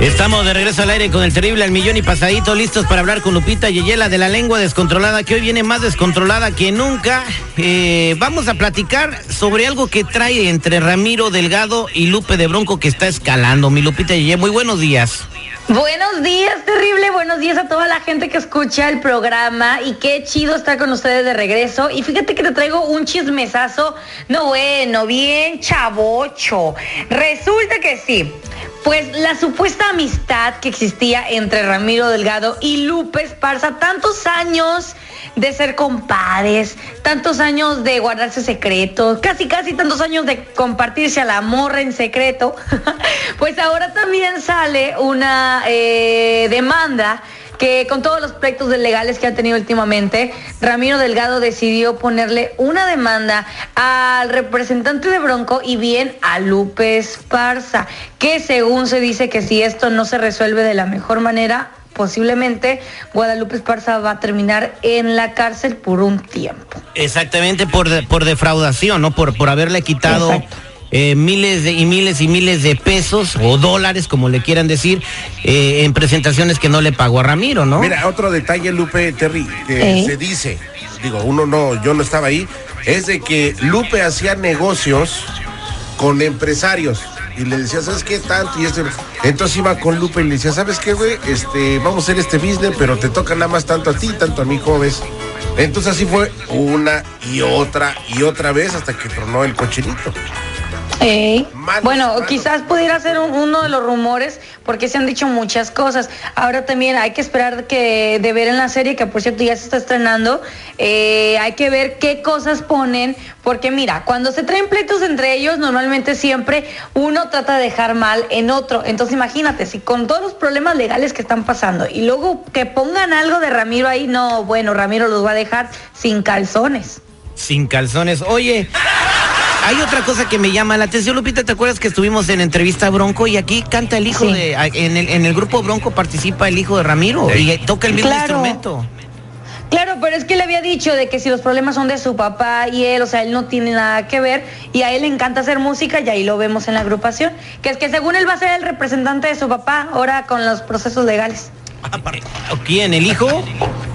Estamos de regreso al aire con el terrible al millón y pasadito, listos para hablar con Lupita Yeyela de la lengua descontrolada, que hoy viene más descontrolada que nunca. Eh, vamos a platicar sobre algo que trae entre Ramiro Delgado y Lupe de Bronco que está escalando. Mi Lupita Yeye, muy buenos días. Buenos días, terrible. Buenos días a toda la gente que escucha el programa y qué chido estar con ustedes de regreso. Y fíjate que te traigo un chismesazo, no bueno, bien chavocho. Resulta que sí. Pues la supuesta amistad que existía entre Ramiro Delgado y Lupe Esparza, tantos años de ser compadres, tantos años de guardarse secretos, casi casi tantos años de compartirse a la morra en secreto, pues ahora también sale una eh, demanda que con todos los proyectos legales que ha tenido últimamente, Ramiro Delgado decidió ponerle una demanda al representante de Bronco y bien a Lupe Esparza, que según se dice que si esto no se resuelve de la mejor manera, posiblemente Guadalupe Esparza va a terminar en la cárcel por un tiempo. Exactamente, por, por defraudación, ¿no? Por, por haberle quitado Exacto. Eh, miles de, y miles y miles de pesos o dólares, como le quieran decir, eh, en presentaciones que no le pagó a Ramiro, ¿no? Mira, otro detalle, Lupe, Terry, que ¿Eh? se dice, digo, uno no, yo no estaba ahí, es de que Lupe hacía negocios con empresarios. Y le decía, ¿sabes qué tanto? Y este, entonces iba con Lupe y le decía, ¿sabes qué, güey? Este, vamos a hacer este business, pero te toca nada más tanto a ti, tanto a mí, jóvenes. Entonces así fue una y otra y otra vez hasta que tronó el cochinito. Manos, bueno, manos. quizás pudiera ser un- uno de los rumores porque se han dicho muchas cosas. Ahora también hay que esperar que de ver en la serie, que por cierto ya se está estrenando, eh, hay que ver qué cosas ponen, porque mira, cuando se traen pleitos entre ellos, normalmente siempre uno trata de dejar mal en otro. Entonces imagínate, si con todos los problemas legales que están pasando y luego que pongan algo de Ramiro ahí, no, bueno, Ramiro los va a dejar sin calzones. Sin calzones. Oye, hay otra cosa que me llama la atención, Lupita. ¿Te acuerdas que estuvimos en entrevista a Bronco y aquí canta el hijo Sí. de. En el, en el grupo Bronco participa el hijo de Ramiro y toca el mismo Claro. instrumento. Claro, pero es que le había dicho de que si los problemas son de su papá y él, o sea, él no tiene nada que ver y a él le encanta hacer música y ahí lo vemos en la agrupación, que es que según él va a ser el representante de su papá ahora con los procesos legales. ¿Quién? ¿El hijo?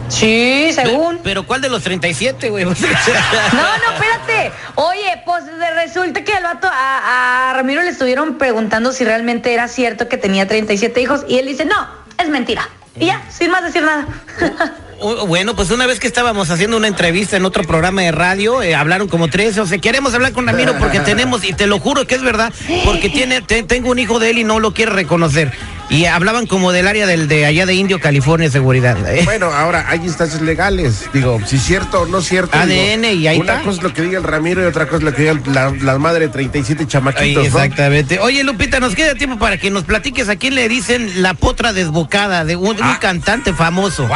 Sí, según. Pero ¿cuál de los 37, güey? No, no, espérate. Oye, pues resulta que el vato, a, a Ramiro le estuvieron preguntando si realmente era cierto que tenía 37 hijos y él dice, no, es mentira. Y ya, sin más decir nada. Oh, Bueno, pues una vez que estábamos haciendo una entrevista en otro programa de radio, eh, hablaron como tres, o sea, queremos hablar con Ramiro porque tenemos, y te lo juro que es verdad, porque tiene, te- tengo un hijo de él y no lo quiere reconocer. Y hablaban como del área del de allá de Indio, California, seguridad. Eh, Bueno, ahora hay instancias legales. Digo, si cierto o no cierto. ADN digo, y ahí Una está. cosa es lo que diga el Ramiro y otra cosa es lo que diga la, la madre de 37 Ay, chamaquitos, ¿no? exactamente. Oye, Lupita, nos queda tiempo para que nos platiques a quién le dicen la potra desbocada de un, un cantante famoso.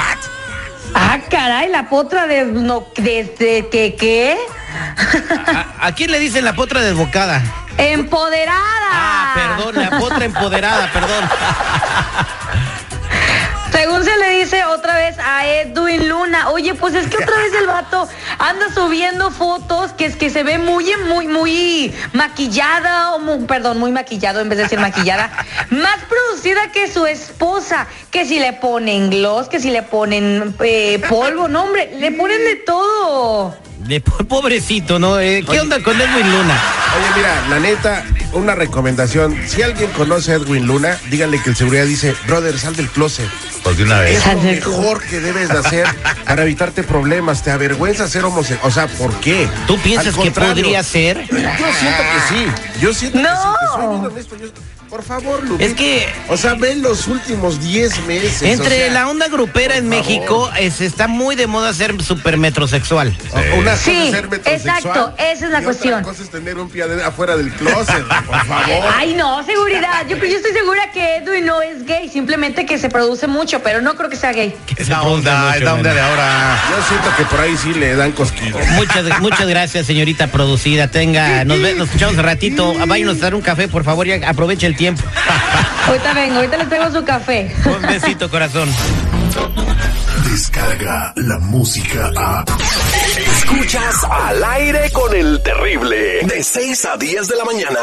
Ah, caray, la potra de, no, desde que, ¿qué? ¿A, a quién le dicen la potra desbocada? Empoderada. Ah, perdón, la potra empoderada, perdón. Según se le dice otra vez a Edwin Luna, oye, pues es que otra vez el vato anda subiendo fotos que es que se ve muy, muy, muy maquillada, o perdón, muy maquillado en vez de decir maquillada, más producida que su esposa, que si le ponen gloss, que si le ponen eh, polvo, no hombre, le ponen de todo. De po- pobrecito, ¿no? Eh, ¿Qué onda con Edwin Luna? Oye, mira, la neta, una recomendación. Si alguien conoce a Edwin Luna, díganle que el seguridad dice, brother, sal del closet. Porque una vez. Es lo mejor que debes de hacer para evitarte problemas. Te avergüenza ser homosexual. O sea, ¿por qué? ¿Tú piensas que podría ser? Yo siento que sí. Yo siento que. Te soy bien honesto. Yo- por favor, Lupita. Es que- O sea, ven los últimos 10 meses. Entre o sea, la onda grupera en favor. México es, está muy de moda ser super metrosexual. o- Una cosa Sí, es ser metrosexual exacto, esa es la y cuestión. Otra cosa es tener un pie afuera del closet, por favor. Ay, no, seguridad. Yo, yo estoy segura que Edwin no es gay, simplemente que se produce mucho, pero no creo que sea gay. Es la onda, es la onda de ahora. Yo siento que por ahí sí le dan cosquillas. Muchas, muchas gracias, señorita producida. Tenga, nos, ve- nos escuchamos un Váyanos a dar un café, por favor, ya aproveche el tiempo. Ahorita vengo, ahorita les traigo su café. Un besito, corazón. Descarga la música a. Escuchas al aire con el terrible. De 6 a 10 de la mañana.